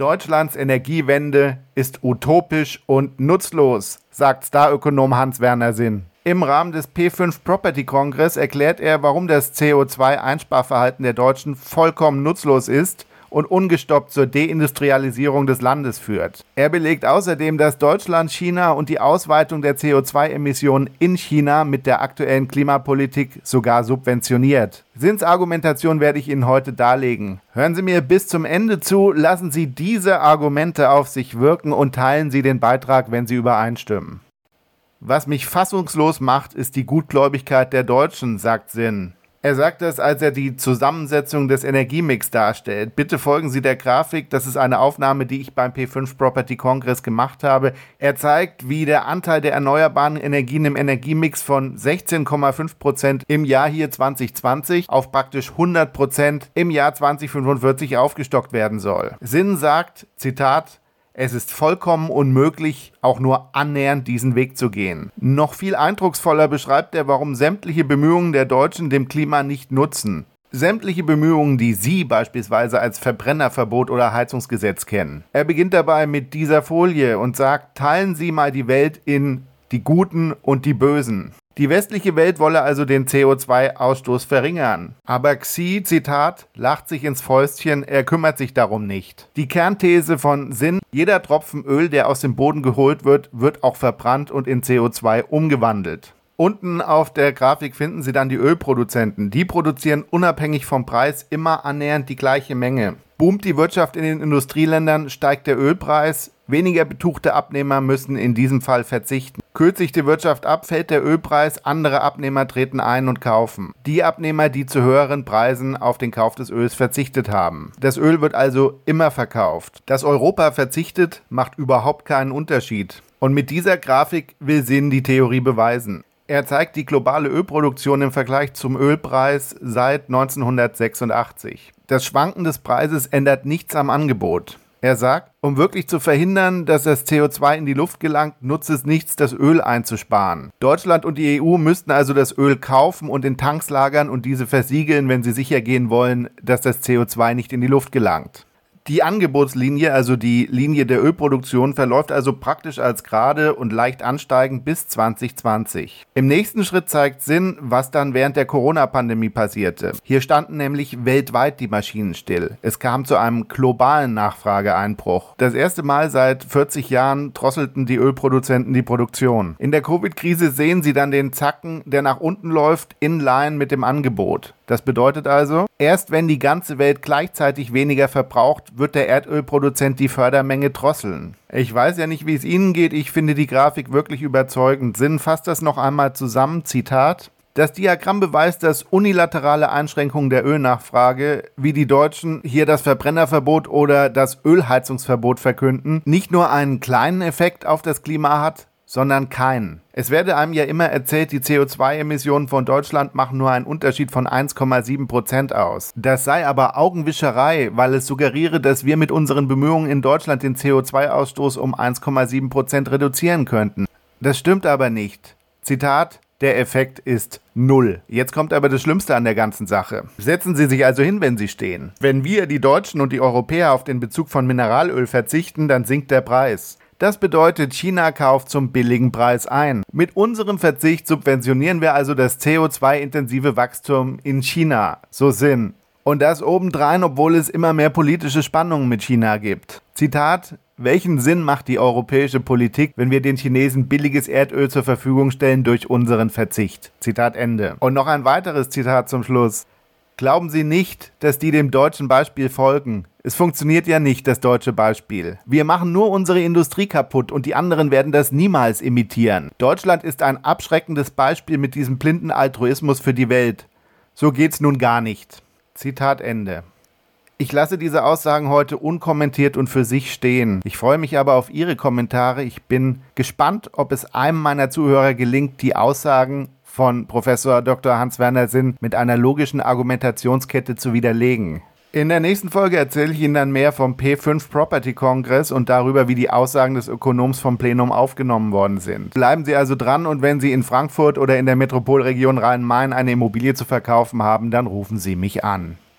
Deutschlands Energiewende ist utopisch und nutzlos, sagt Starökonom Hans-Werner Sinn. Im Rahmen des P5 Property Kongress erklärt er, warum das CO2-Einsparverhalten der Deutschen vollkommen nutzlos ist und ungestoppt zur Deindustrialisierung des Landes führt. Er belegt außerdem, dass Deutschland, China und die Ausweitung der CO2-Emissionen in China mit der aktuellen Klimapolitik sogar subventioniert. Sinns Argumentation werde ich Ihnen heute darlegen. Hören Sie mir bis zum Ende zu, lassen Sie diese Argumente auf sich wirken und teilen Sie den Beitrag, wenn sie übereinstimmen. Was mich fassungslos macht, ist die Gutgläubigkeit der Deutschen, sagt Sinn. Er sagt das, als er die Zusammensetzung des Energiemix darstellt. Bitte folgen Sie der Grafik. Das ist eine Aufnahme, die ich beim P5 Property Congress gemacht habe. Er zeigt, wie der Anteil der erneuerbaren Energien im Energiemix von 16,5 Prozent im Jahr hier 2020 auf praktisch 100 Prozent im Jahr 2045 aufgestockt werden soll. Sinn sagt, Zitat, es ist vollkommen unmöglich, auch nur annähernd diesen Weg zu gehen. Noch viel eindrucksvoller beschreibt er, warum sämtliche Bemühungen der Deutschen dem Klima nicht nutzen. Sämtliche Bemühungen, die Sie beispielsweise als Verbrennerverbot oder Heizungsgesetz kennen. Er beginnt dabei mit dieser Folie und sagt, teilen Sie mal die Welt in die Guten und die Bösen. Die westliche Welt wolle also den CO2-Ausstoß verringern. Aber Xi, Zitat, lacht sich ins Fäustchen, er kümmert sich darum nicht. Die Kernthese von Sinn, jeder Tropfen Öl, der aus dem Boden geholt wird, wird auch verbrannt und in CO2 umgewandelt. Unten auf der Grafik finden Sie dann die Ölproduzenten. Die produzieren unabhängig vom Preis immer annähernd die gleiche Menge. Boomt die Wirtschaft in den Industrieländern, steigt der Ölpreis. Weniger betuchte Abnehmer müssen in diesem Fall verzichten. Kühlt sich die Wirtschaft ab, fällt der Ölpreis, andere Abnehmer treten ein und kaufen. Die Abnehmer, die zu höheren Preisen auf den Kauf des Öls verzichtet haben. Das Öl wird also immer verkauft. Dass Europa verzichtet, macht überhaupt keinen Unterschied. Und mit dieser Grafik will Sinn die Theorie beweisen. Er zeigt die globale Ölproduktion im Vergleich zum Ölpreis seit 1986. Das Schwanken des Preises ändert nichts am Angebot. Er sagt, um wirklich zu verhindern, dass das CO2 in die Luft gelangt, nutzt es nichts, das Öl einzusparen. Deutschland und die EU müssten also das Öl kaufen und in Tanks lagern und diese versiegeln, wenn sie sicher gehen wollen, dass das CO2 nicht in die Luft gelangt. Die Angebotslinie, also die Linie der Ölproduktion, verläuft also praktisch als gerade und leicht ansteigend bis 2020. Im nächsten Schritt zeigt Sinn, was dann während der Corona-Pandemie passierte. Hier standen nämlich weltweit die Maschinen still. Es kam zu einem globalen Nachfrageeinbruch. Das erste Mal seit 40 Jahren drosselten die Ölproduzenten die Produktion. In der Covid-Krise sehen sie dann den Zacken, der nach unten läuft, in line mit dem Angebot. Das bedeutet also, erst wenn die ganze Welt gleichzeitig weniger verbraucht, wird der Erdölproduzent die Fördermenge drosseln. Ich weiß ja nicht, wie es Ihnen geht, ich finde die Grafik wirklich überzeugend. Sinn fasst das noch einmal zusammen, Zitat. Das Diagramm beweist, dass unilaterale Einschränkungen der Ölnachfrage, wie die Deutschen hier das Verbrennerverbot oder das Ölheizungsverbot verkünden, nicht nur einen kleinen Effekt auf das Klima hat, sondern keinen. Es werde einem ja immer erzählt, die CO2-Emissionen von Deutschland machen nur einen Unterschied von 1,7 Prozent aus. Das sei aber Augenwischerei, weil es suggeriere, dass wir mit unseren Bemühungen in Deutschland den CO2-Ausstoß um 1,7 Prozent reduzieren könnten. Das stimmt aber nicht. Zitat, der Effekt ist null. Jetzt kommt aber das Schlimmste an der ganzen Sache. Setzen Sie sich also hin, wenn Sie stehen. Wenn wir, die Deutschen und die Europäer, auf den Bezug von Mineralöl verzichten, dann sinkt der Preis. Das bedeutet, China kauft zum billigen Preis ein. Mit unserem Verzicht subventionieren wir also das CO2-intensive Wachstum in China. So Sinn. Und das obendrein, obwohl es immer mehr politische Spannungen mit China gibt. Zitat, welchen Sinn macht die europäische Politik, wenn wir den Chinesen billiges Erdöl zur Verfügung stellen durch unseren Verzicht? Zitat Ende. Und noch ein weiteres Zitat zum Schluss. Glauben Sie nicht, dass die dem deutschen Beispiel folgen. Es funktioniert ja nicht, das deutsche Beispiel. Wir machen nur unsere Industrie kaputt und die anderen werden das niemals imitieren. Deutschland ist ein abschreckendes Beispiel mit diesem blinden Altruismus für die Welt. So geht's nun gar nicht. Zitat Ende. Ich lasse diese Aussagen heute unkommentiert und für sich stehen. Ich freue mich aber auf Ihre Kommentare. Ich bin gespannt, ob es einem meiner Zuhörer gelingt, die Aussagen von Professor Dr. Hans-Werner Sinn mit einer logischen Argumentationskette zu widerlegen. In der nächsten Folge erzähle ich Ihnen dann mehr vom P5 Property Congress und darüber, wie die Aussagen des Ökonoms vom Plenum aufgenommen worden sind. Bleiben Sie also dran und wenn Sie in Frankfurt oder in der Metropolregion Rhein-Main eine Immobilie zu verkaufen haben, dann rufen Sie mich an.